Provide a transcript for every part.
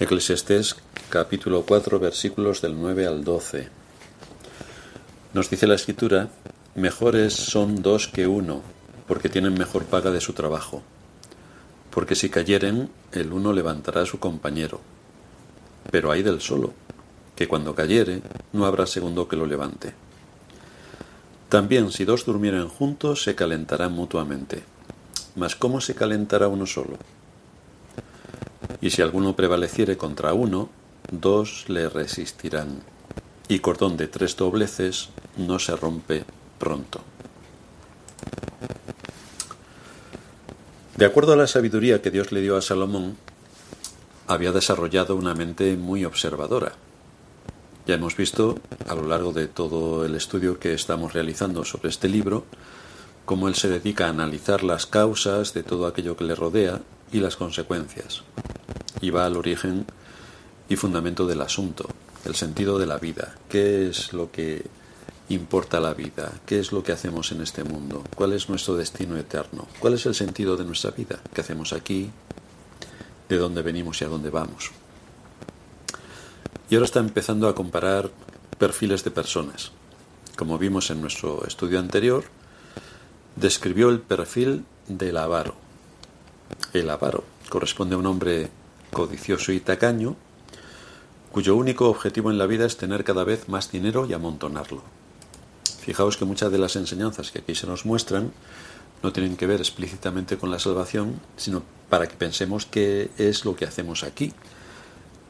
Eclesiastés capítulo 4 versículos del 9 al 12. Nos dice la escritura, mejores son dos que uno, porque tienen mejor paga de su trabajo. Porque si cayeren, el uno levantará a su compañero. Pero hay del solo, que cuando cayere, no habrá segundo que lo levante. También si dos durmieren juntos, se calentarán mutuamente. Mas ¿cómo se calentará uno solo? Y si alguno prevaleciere contra uno, dos le resistirán. Y cordón de tres dobleces no se rompe pronto. De acuerdo a la sabiduría que Dios le dio a Salomón, había desarrollado una mente muy observadora. Ya hemos visto a lo largo de todo el estudio que estamos realizando sobre este libro cómo él se dedica a analizar las causas de todo aquello que le rodea y las consecuencias y va al origen y fundamento del asunto, el sentido de la vida, qué es lo que importa la vida, qué es lo que hacemos en este mundo, cuál es nuestro destino eterno, cuál es el sentido de nuestra vida, qué hacemos aquí, de dónde venimos y a dónde vamos. Y ahora está empezando a comparar perfiles de personas. Como vimos en nuestro estudio anterior, describió el perfil del avaro. El avaro corresponde a un hombre codicioso y tacaño, cuyo único objetivo en la vida es tener cada vez más dinero y amontonarlo. Fijaos que muchas de las enseñanzas que aquí se nos muestran no tienen que ver explícitamente con la salvación, sino para que pensemos qué es lo que hacemos aquí.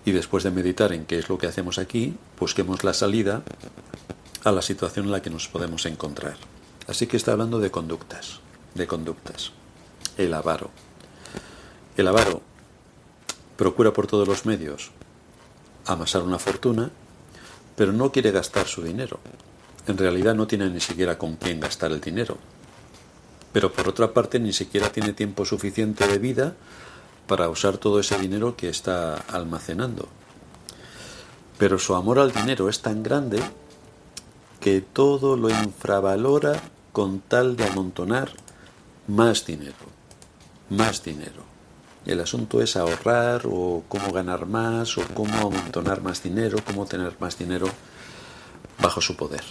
Y después de meditar en qué es lo que hacemos aquí, busquemos la salida a la situación en la que nos podemos encontrar. Así que está hablando de conductas, de conductas. El avaro. El avaro procura por todos los medios amasar una fortuna, pero no quiere gastar su dinero. En realidad no tiene ni siquiera con quién gastar el dinero. Pero por otra parte ni siquiera tiene tiempo suficiente de vida para usar todo ese dinero que está almacenando. Pero su amor al dinero es tan grande que todo lo infravalora con tal de amontonar más dinero, más dinero. El asunto es ahorrar o cómo ganar más o cómo amontonar más dinero, cómo tener más dinero bajo su poder.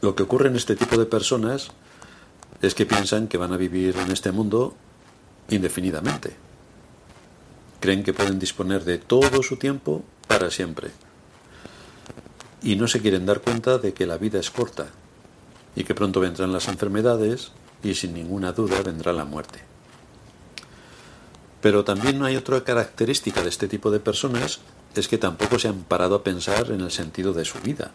Lo que ocurre en este tipo de personas es que piensan que van a vivir en este mundo indefinidamente. Creen que pueden disponer de todo su tiempo para siempre. Y no se quieren dar cuenta de que la vida es corta y que pronto vendrán las enfermedades y sin ninguna duda vendrá la muerte. Pero también hay otra característica de este tipo de personas, es que tampoco se han parado a pensar en el sentido de su vida.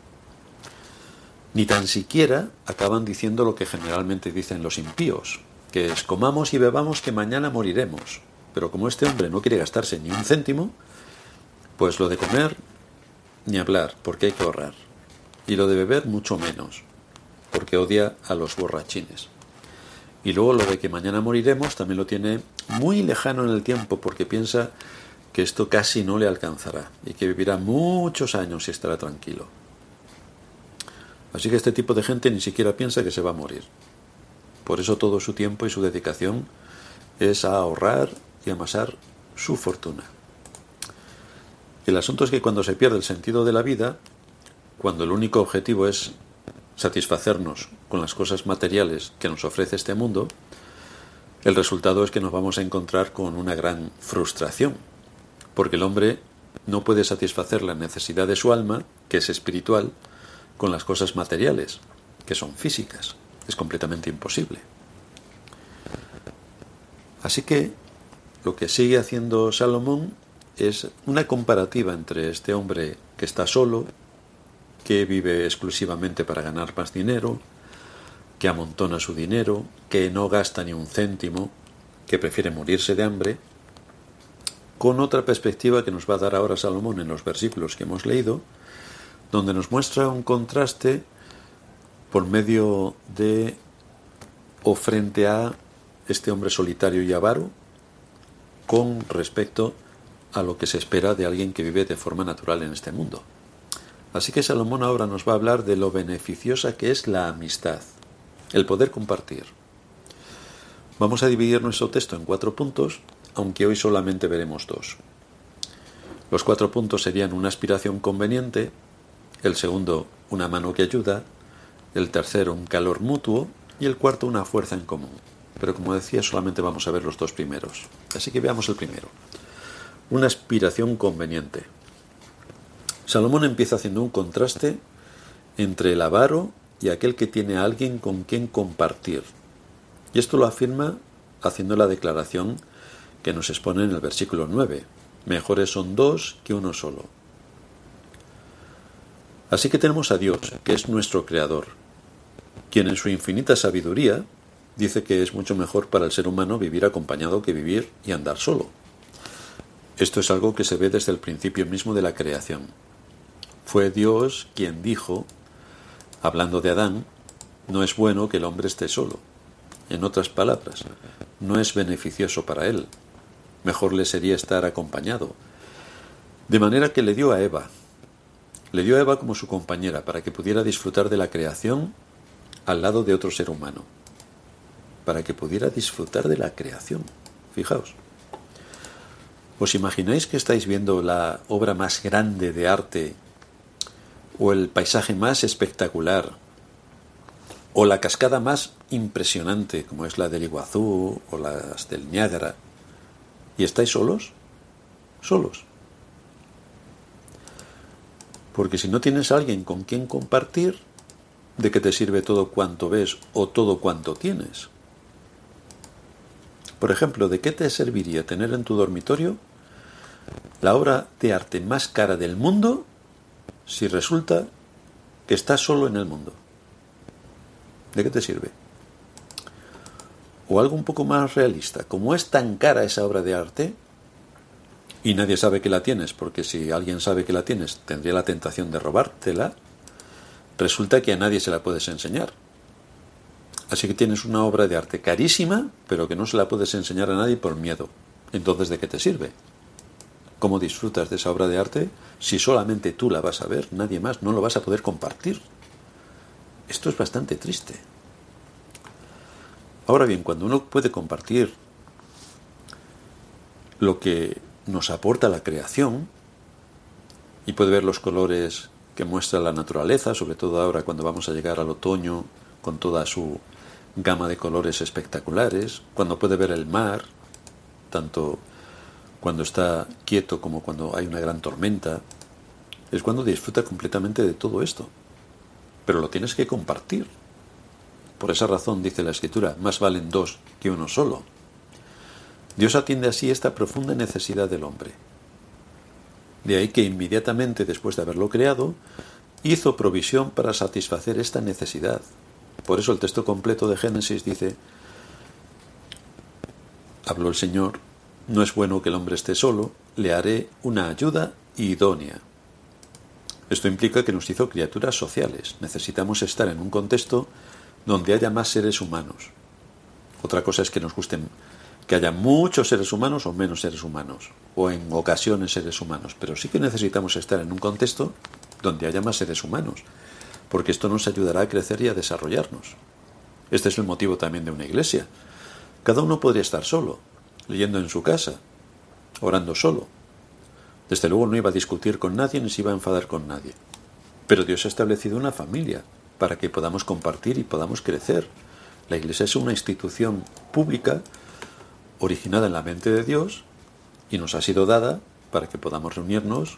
Ni tan siquiera acaban diciendo lo que generalmente dicen los impíos, que es comamos y bebamos que mañana moriremos. Pero como este hombre no quiere gastarse ni un céntimo, pues lo de comer, ni hablar, porque hay que ahorrar. Y lo de beber, mucho menos, porque odia a los borrachines. Y luego lo de que mañana moriremos también lo tiene muy lejano en el tiempo porque piensa que esto casi no le alcanzará y que vivirá muchos años y estará tranquilo. Así que este tipo de gente ni siquiera piensa que se va a morir. Por eso todo su tiempo y su dedicación es a ahorrar y amasar su fortuna. El asunto es que cuando se pierde el sentido de la vida, cuando el único objetivo es satisfacernos con las cosas materiales que nos ofrece este mundo, el resultado es que nos vamos a encontrar con una gran frustración, porque el hombre no puede satisfacer la necesidad de su alma, que es espiritual, con las cosas materiales, que son físicas. Es completamente imposible. Así que lo que sigue haciendo Salomón es una comparativa entre este hombre que está solo, que vive exclusivamente para ganar más dinero, que amontona su dinero, que no gasta ni un céntimo, que prefiere morirse de hambre, con otra perspectiva que nos va a dar ahora Salomón en los versículos que hemos leído, donde nos muestra un contraste por medio de o frente a este hombre solitario y avaro con respecto a lo que se espera de alguien que vive de forma natural en este mundo. Así que Salomón ahora nos va a hablar de lo beneficiosa que es la amistad, el poder compartir. Vamos a dividir nuestro texto en cuatro puntos, aunque hoy solamente veremos dos. Los cuatro puntos serían una aspiración conveniente, el segundo una mano que ayuda, el tercero un calor mutuo y el cuarto una fuerza en común. Pero como decía, solamente vamos a ver los dos primeros. Así que veamos el primero. Una aspiración conveniente. Salomón empieza haciendo un contraste entre el avaro y aquel que tiene a alguien con quien compartir. Y esto lo afirma haciendo la declaración que nos expone en el versículo 9. Mejores son dos que uno solo. Así que tenemos a Dios, que es nuestro Creador, quien en su infinita sabiduría dice que es mucho mejor para el ser humano vivir acompañado que vivir y andar solo. Esto es algo que se ve desde el principio mismo de la creación. Fue Dios quien dijo, hablando de Adán, no es bueno que el hombre esté solo. En otras palabras, no es beneficioso para él. Mejor le sería estar acompañado. De manera que le dio a Eva. Le dio a Eva como su compañera para que pudiera disfrutar de la creación al lado de otro ser humano. Para que pudiera disfrutar de la creación. Fijaos. ¿Os imagináis que estáis viendo la obra más grande de arte o el paisaje más espectacular o la cascada más impresionante como es la del Iguazú o las del Niágara y estáis solos? Solos. Porque si no tienes a alguien con quien compartir, ¿de qué te sirve todo cuanto ves o todo cuanto tienes? Por ejemplo, ¿de qué te serviría tener en tu dormitorio la obra de arte más cara del mundo si resulta que estás solo en el mundo? ¿De qué te sirve? O algo un poco más realista, como es tan cara esa obra de arte y nadie sabe que la tienes, porque si alguien sabe que la tienes tendría la tentación de robártela, resulta que a nadie se la puedes enseñar. Así que tienes una obra de arte carísima, pero que no se la puedes enseñar a nadie por miedo. Entonces, ¿de qué te sirve? ¿Cómo disfrutas de esa obra de arte si solamente tú la vas a ver, nadie más, no lo vas a poder compartir? Esto es bastante triste. Ahora bien, cuando uno puede compartir lo que nos aporta la creación y puede ver los colores que muestra la naturaleza, sobre todo ahora cuando vamos a llegar al otoño con toda su gama de colores espectaculares, cuando puede ver el mar, tanto cuando está quieto como cuando hay una gran tormenta, es cuando disfruta completamente de todo esto. Pero lo tienes que compartir. Por esa razón, dice la Escritura, más valen dos que uno solo. Dios atiende así esta profunda necesidad del hombre. De ahí que inmediatamente después de haberlo creado, hizo provisión para satisfacer esta necesidad. Por eso el texto completo de Génesis dice, habló el Señor, no es bueno que el hombre esté solo, le haré una ayuda idónea. Esto implica que nos hizo criaturas sociales. Necesitamos estar en un contexto donde haya más seres humanos. Otra cosa es que nos gusten que haya muchos seres humanos o menos seres humanos, o en ocasiones seres humanos, pero sí que necesitamos estar en un contexto donde haya más seres humanos, porque esto nos ayudará a crecer y a desarrollarnos. Este es el motivo también de una iglesia. Cada uno podría estar solo, leyendo en su casa, orando solo. Desde luego no iba a discutir con nadie ni se iba a enfadar con nadie. Pero Dios ha establecido una familia para que podamos compartir y podamos crecer. La Iglesia es una institución pública originada en la mente de Dios y nos ha sido dada para que podamos reunirnos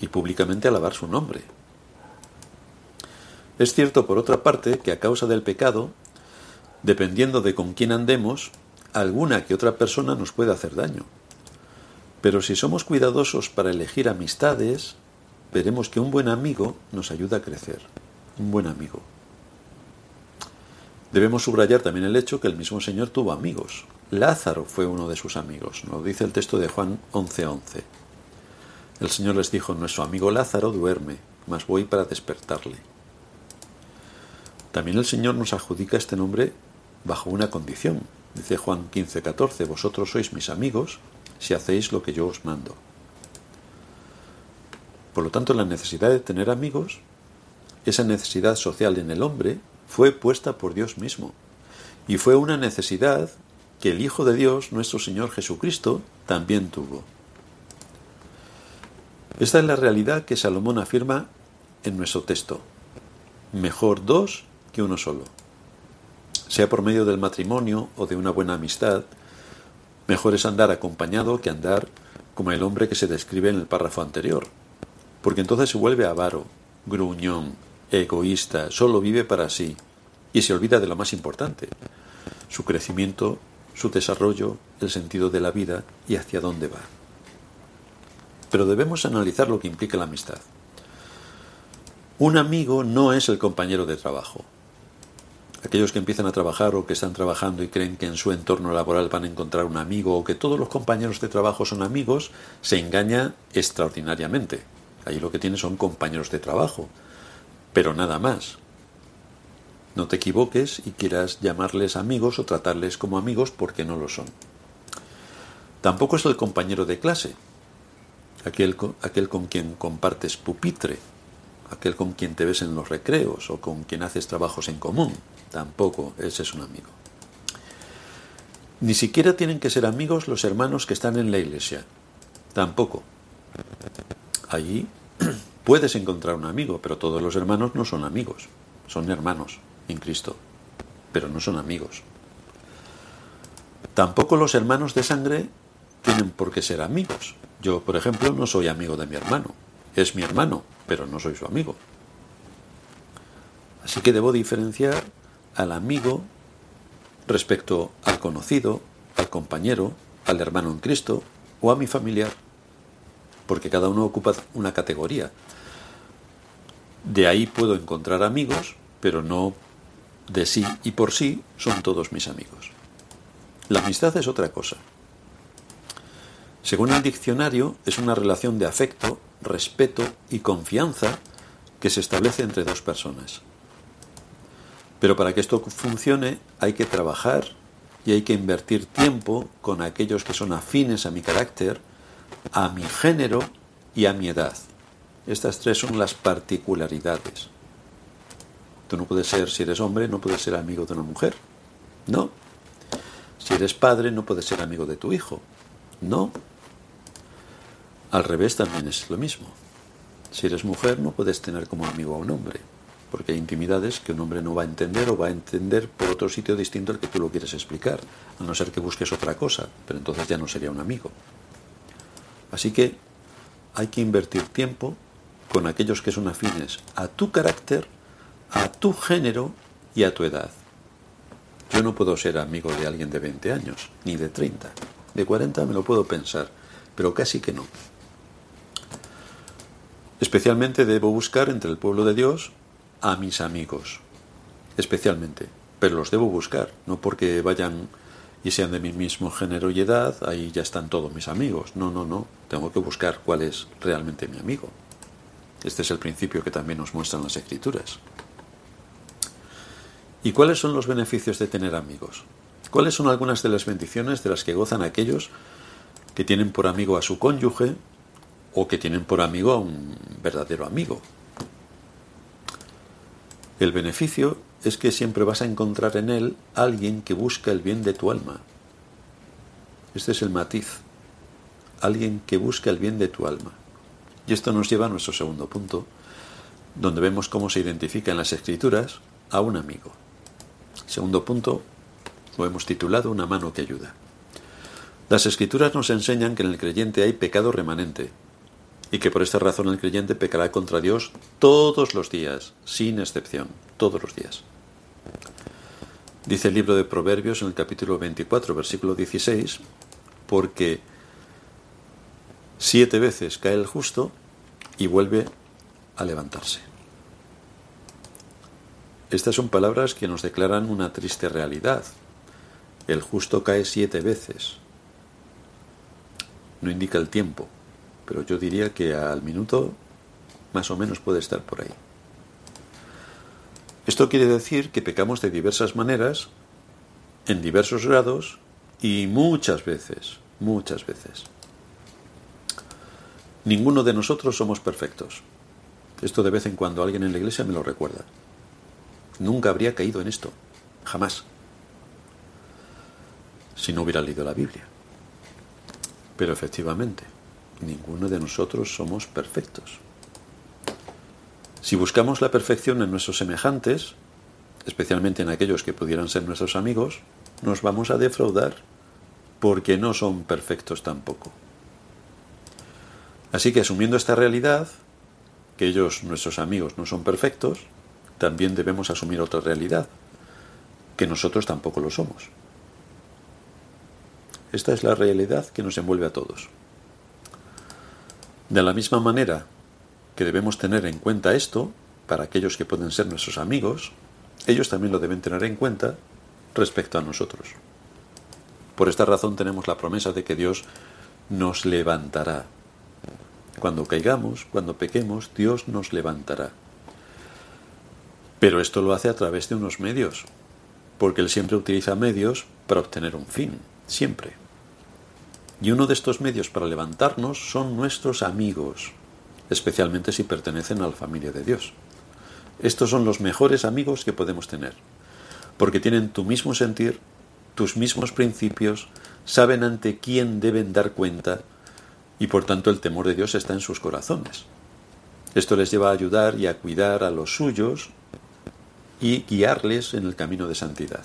y públicamente alabar su nombre. Es cierto, por otra parte, que a causa del pecado, dependiendo de con quién andemos, alguna que otra persona nos puede hacer daño. Pero si somos cuidadosos para elegir amistades, veremos que un buen amigo nos ayuda a crecer un buen amigo. Debemos subrayar también el hecho que el mismo Señor tuvo amigos. Lázaro fue uno de sus amigos, nos dice el texto de Juan 11:11. El Señor les dijo, nuestro amigo Lázaro duerme, mas voy para despertarle. También el Señor nos adjudica este nombre bajo una condición. Dice Juan 15:14, vosotros sois mis amigos si hacéis lo que yo os mando. Por lo tanto, la necesidad de tener amigos esa necesidad social en el hombre fue puesta por Dios mismo. Y fue una necesidad que el Hijo de Dios, nuestro Señor Jesucristo, también tuvo. Esta es la realidad que Salomón afirma en nuestro texto. Mejor dos que uno solo. Sea por medio del matrimonio o de una buena amistad, mejor es andar acompañado que andar como el hombre que se describe en el párrafo anterior, porque entonces se vuelve avaro, gruñón, egoísta, solo vive para sí y se olvida de lo más importante, su crecimiento, su desarrollo, el sentido de la vida y hacia dónde va. Pero debemos analizar lo que implica la amistad. Un amigo no es el compañero de trabajo. Aquellos que empiezan a trabajar o que están trabajando y creen que en su entorno laboral van a encontrar un amigo o que todos los compañeros de trabajo son amigos, se engaña extraordinariamente. Ahí lo que tiene son compañeros de trabajo, pero nada más. No te equivoques y quieras llamarles amigos o tratarles como amigos porque no lo son. Tampoco es el compañero de clase, aquel, aquel con quien compartes pupitre, aquel con quien te ves en los recreos o con quien haces trabajos en común. Tampoco ese es un amigo. Ni siquiera tienen que ser amigos los hermanos que están en la iglesia. Tampoco. Allí puedes encontrar un amigo, pero todos los hermanos no son amigos. Son hermanos en Cristo, pero no son amigos. Tampoco los hermanos de sangre tienen por qué ser amigos. Yo, por ejemplo, no soy amigo de mi hermano. Es mi hermano, pero no soy su amigo. Así que debo diferenciar al amigo respecto al conocido, al compañero, al hermano en Cristo o a mi familiar, porque cada uno ocupa una categoría. De ahí puedo encontrar amigos, pero no de sí y por sí son todos mis amigos. La amistad es otra cosa. Según el diccionario, es una relación de afecto, respeto y confianza que se establece entre dos personas. Pero para que esto funcione hay que trabajar y hay que invertir tiempo con aquellos que son afines a mi carácter, a mi género y a mi edad. Estas tres son las particularidades. Tú no puedes ser, si eres hombre, no puedes ser amigo de una mujer. No. Si eres padre, no puedes ser amigo de tu hijo. No. Al revés también es lo mismo. Si eres mujer no puedes tener como amigo a un hombre, porque hay intimidades que un hombre no va a entender o va a entender por otro sitio distinto al que tú lo quieres explicar, a no ser que busques otra cosa, pero entonces ya no sería un amigo. Así que hay que invertir tiempo con aquellos que son afines a tu carácter, a tu género y a tu edad. Yo no puedo ser amigo de alguien de 20 años, ni de 30. De 40 me lo puedo pensar, pero casi que no. Especialmente debo buscar entre el pueblo de Dios a mis amigos. Especialmente. Pero los debo buscar, no porque vayan y sean de mi mismo género y edad, ahí ya están todos mis amigos. No, no, no. Tengo que buscar cuál es realmente mi amigo. Este es el principio que también nos muestran las escrituras. ¿Y cuáles son los beneficios de tener amigos? ¿Cuáles son algunas de las bendiciones de las que gozan aquellos que tienen por amigo a su cónyuge o que tienen por amigo a un verdadero amigo. El beneficio es que siempre vas a encontrar en él alguien que busca el bien de tu alma. Este es el matiz. Alguien que busca el bien de tu alma. Y esto nos lleva a nuestro segundo punto, donde vemos cómo se identifica en las escrituras a un amigo. Segundo punto, lo hemos titulado Una mano que ayuda. Las escrituras nos enseñan que en el creyente hay pecado remanente, y que por esta razón el creyente pecará contra Dios todos los días, sin excepción, todos los días. Dice el libro de Proverbios en el capítulo 24, versículo 16, porque siete veces cae el justo y vuelve a levantarse. Estas son palabras que nos declaran una triste realidad. El justo cae siete veces. No indica el tiempo, pero yo diría que al minuto más o menos puede estar por ahí. Esto quiere decir que pecamos de diversas maneras, en diversos grados y muchas veces, muchas veces. Ninguno de nosotros somos perfectos. Esto de vez en cuando alguien en la iglesia me lo recuerda. Nunca habría caído en esto, jamás, si no hubiera leído la Biblia. Pero efectivamente, ninguno de nosotros somos perfectos. Si buscamos la perfección en nuestros semejantes, especialmente en aquellos que pudieran ser nuestros amigos, nos vamos a defraudar, porque no son perfectos tampoco. Así que asumiendo esta realidad, que ellos, nuestros amigos, no son perfectos, también debemos asumir otra realidad, que nosotros tampoco lo somos. Esta es la realidad que nos envuelve a todos. De la misma manera que debemos tener en cuenta esto, para aquellos que pueden ser nuestros amigos, ellos también lo deben tener en cuenta respecto a nosotros. Por esta razón tenemos la promesa de que Dios nos levantará. Cuando caigamos, cuando pequemos, Dios nos levantará. Pero esto lo hace a través de unos medios, porque Él siempre utiliza medios para obtener un fin, siempre. Y uno de estos medios para levantarnos son nuestros amigos, especialmente si pertenecen a la familia de Dios. Estos son los mejores amigos que podemos tener, porque tienen tu mismo sentir, tus mismos principios, saben ante quién deben dar cuenta y por tanto el temor de Dios está en sus corazones. Esto les lleva a ayudar y a cuidar a los suyos y guiarles en el camino de santidad.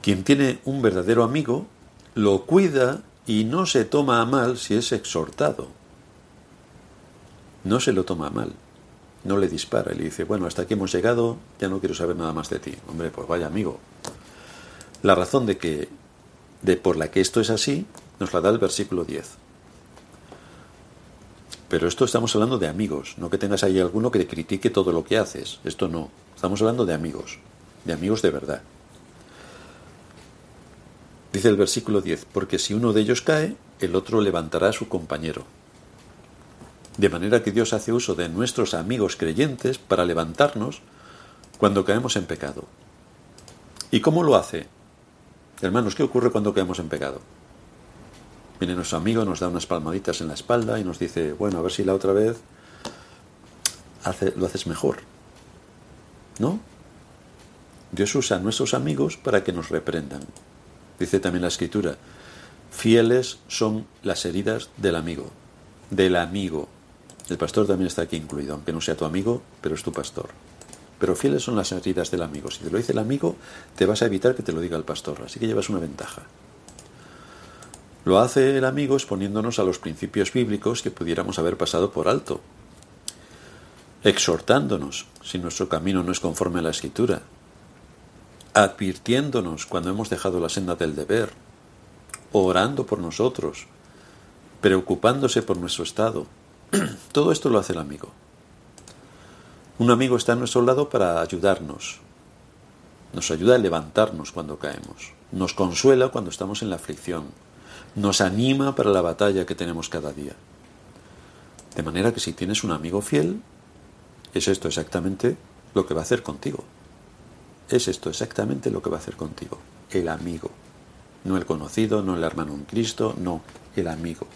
Quien tiene un verdadero amigo lo cuida y no se toma a mal si es exhortado. No se lo toma a mal, no le dispara y le dice, bueno, hasta aquí hemos llegado, ya no quiero saber nada más de ti. Hombre, pues vaya amigo. La razón de que de por la que esto es así nos la da el versículo 10. Pero esto estamos hablando de amigos, no que tengas ahí alguno que te critique todo lo que haces. Esto no. Estamos hablando de amigos, de amigos de verdad. Dice el versículo 10, porque si uno de ellos cae, el otro levantará a su compañero. De manera que Dios hace uso de nuestros amigos creyentes para levantarnos cuando caemos en pecado. ¿Y cómo lo hace? Hermanos, ¿qué ocurre cuando caemos en pecado? Viene nuestro amigo, nos da unas palmaditas en la espalda y nos dice, bueno, a ver si la otra vez lo haces mejor. ¿No? Dios usa a nuestros amigos para que nos reprendan. Dice también la escritura, fieles son las heridas del amigo, del amigo. El pastor también está aquí incluido, aunque no sea tu amigo, pero es tu pastor. Pero fieles son las heridas del amigo. Si te lo dice el amigo, te vas a evitar que te lo diga el pastor, así que llevas una ventaja. Lo hace el amigo exponiéndonos a los principios bíblicos que pudiéramos haber pasado por alto, exhortándonos si nuestro camino no es conforme a la escritura, advirtiéndonos cuando hemos dejado la senda del deber, orando por nosotros, preocupándose por nuestro estado. Todo esto lo hace el amigo. Un amigo está a nuestro lado para ayudarnos. Nos ayuda a levantarnos cuando caemos. Nos consuela cuando estamos en la aflicción nos anima para la batalla que tenemos cada día. De manera que si tienes un amigo fiel, es esto exactamente lo que va a hacer contigo. Es esto exactamente lo que va a hacer contigo. El amigo. No el conocido, no el hermano en Cristo, no, el amigo.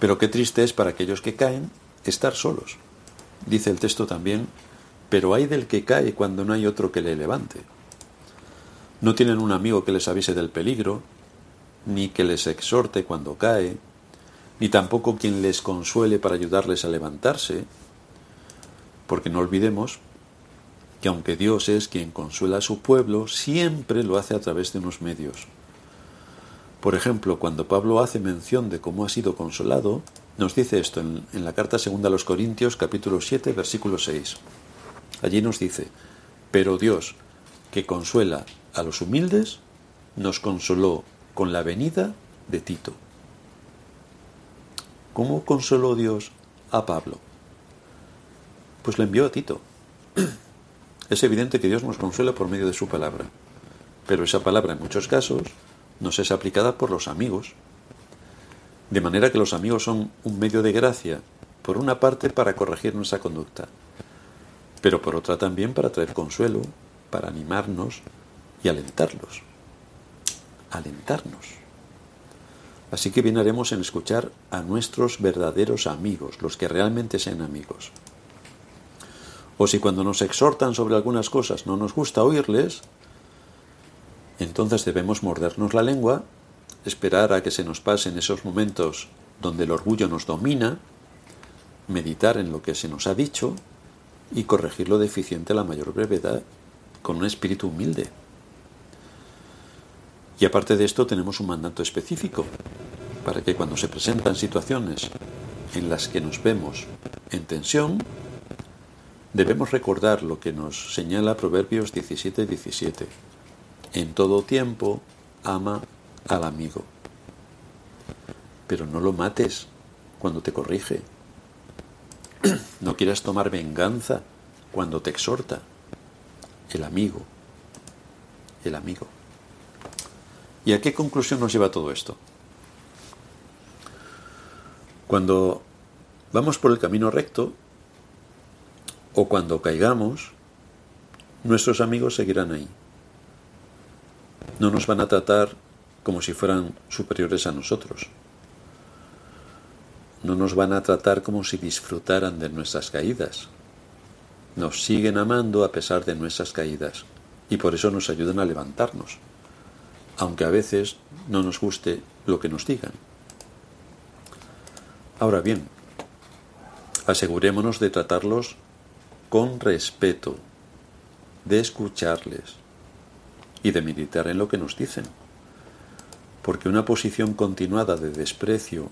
Pero qué triste es para aquellos que caen estar solos. Dice el texto también, pero hay del que cae cuando no hay otro que le levante. No tienen un amigo que les avise del peligro, ni que les exhorte cuando cae, ni tampoco quien les consuele para ayudarles a levantarse, porque no olvidemos que aunque Dios es quien consuela a su pueblo, siempre lo hace a través de unos medios. Por ejemplo, cuando Pablo hace mención de cómo ha sido consolado, nos dice esto en, en, la carta segunda a los Corintios capítulo 7 versículo 6. Allí nos dice, pero Dios, que consuela a los humildes, nos consoló con la venida de Tito. ¿Cómo consoló Dios a Pablo? Pues le envió a Tito. Es evidente que Dios nos consuela por medio de su palabra, pero esa palabra en muchos casos nos es aplicada por los amigos. De manera que los amigos son un medio de gracia, por una parte para corregir nuestra conducta, pero por otra también para traer consuelo, para animarnos y alentarlos alentarnos. Así que bien haremos en escuchar a nuestros verdaderos amigos, los que realmente sean amigos. O si cuando nos exhortan sobre algunas cosas no nos gusta oírles, entonces debemos mordernos la lengua esperar a que se nos pasen esos momentos donde el orgullo nos domina, meditar en lo que se nos ha dicho y corregir lo deficiente a la mayor brevedad con un espíritu humilde. Y aparte de esto tenemos un mandato específico para que cuando se presentan situaciones en las que nos vemos en tensión, debemos recordar lo que nos señala Proverbios 17 17. En todo tiempo ama al amigo. Pero no lo mates cuando te corrige. No quieras tomar venganza cuando te exhorta. El amigo. El amigo. ¿Y a qué conclusión nos lleva todo esto? Cuando vamos por el camino recto o cuando caigamos, nuestros amigos seguirán ahí. No nos van a tratar como si fueran superiores a nosotros. No nos van a tratar como si disfrutaran de nuestras caídas. Nos siguen amando a pesar de nuestras caídas y por eso nos ayudan a levantarnos, aunque a veces no nos guste lo que nos digan. Ahora bien, asegurémonos de tratarlos con respeto, de escucharles y de meditar en lo que nos dicen. Porque una posición continuada de desprecio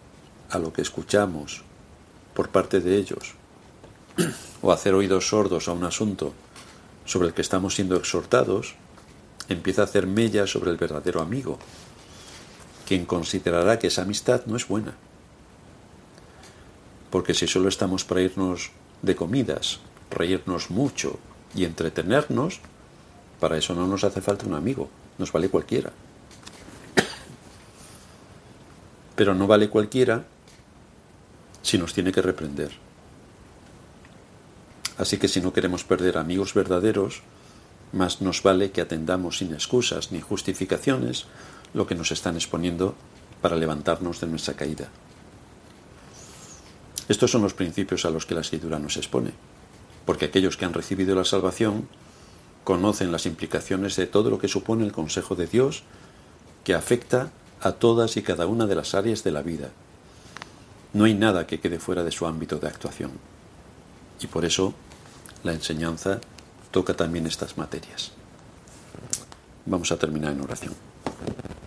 a lo que escuchamos por parte de ellos, o hacer oídos sordos a un asunto sobre el que estamos siendo exhortados, empieza a hacer mella sobre el verdadero amigo, quien considerará que esa amistad no es buena porque si solo estamos para irnos de comidas, reírnos mucho y entretenernos, para eso no nos hace falta un amigo, nos vale cualquiera. Pero no vale cualquiera si nos tiene que reprender. Así que si no queremos perder amigos verdaderos, más nos vale que atendamos sin excusas ni justificaciones lo que nos están exponiendo para levantarnos de nuestra caída. Estos son los principios a los que la escritura nos expone, porque aquellos que han recibido la salvación conocen las implicaciones de todo lo que supone el consejo de Dios, que afecta a todas y cada una de las áreas de la vida. No hay nada que quede fuera de su ámbito de actuación. Y por eso la enseñanza toca también estas materias. Vamos a terminar en oración.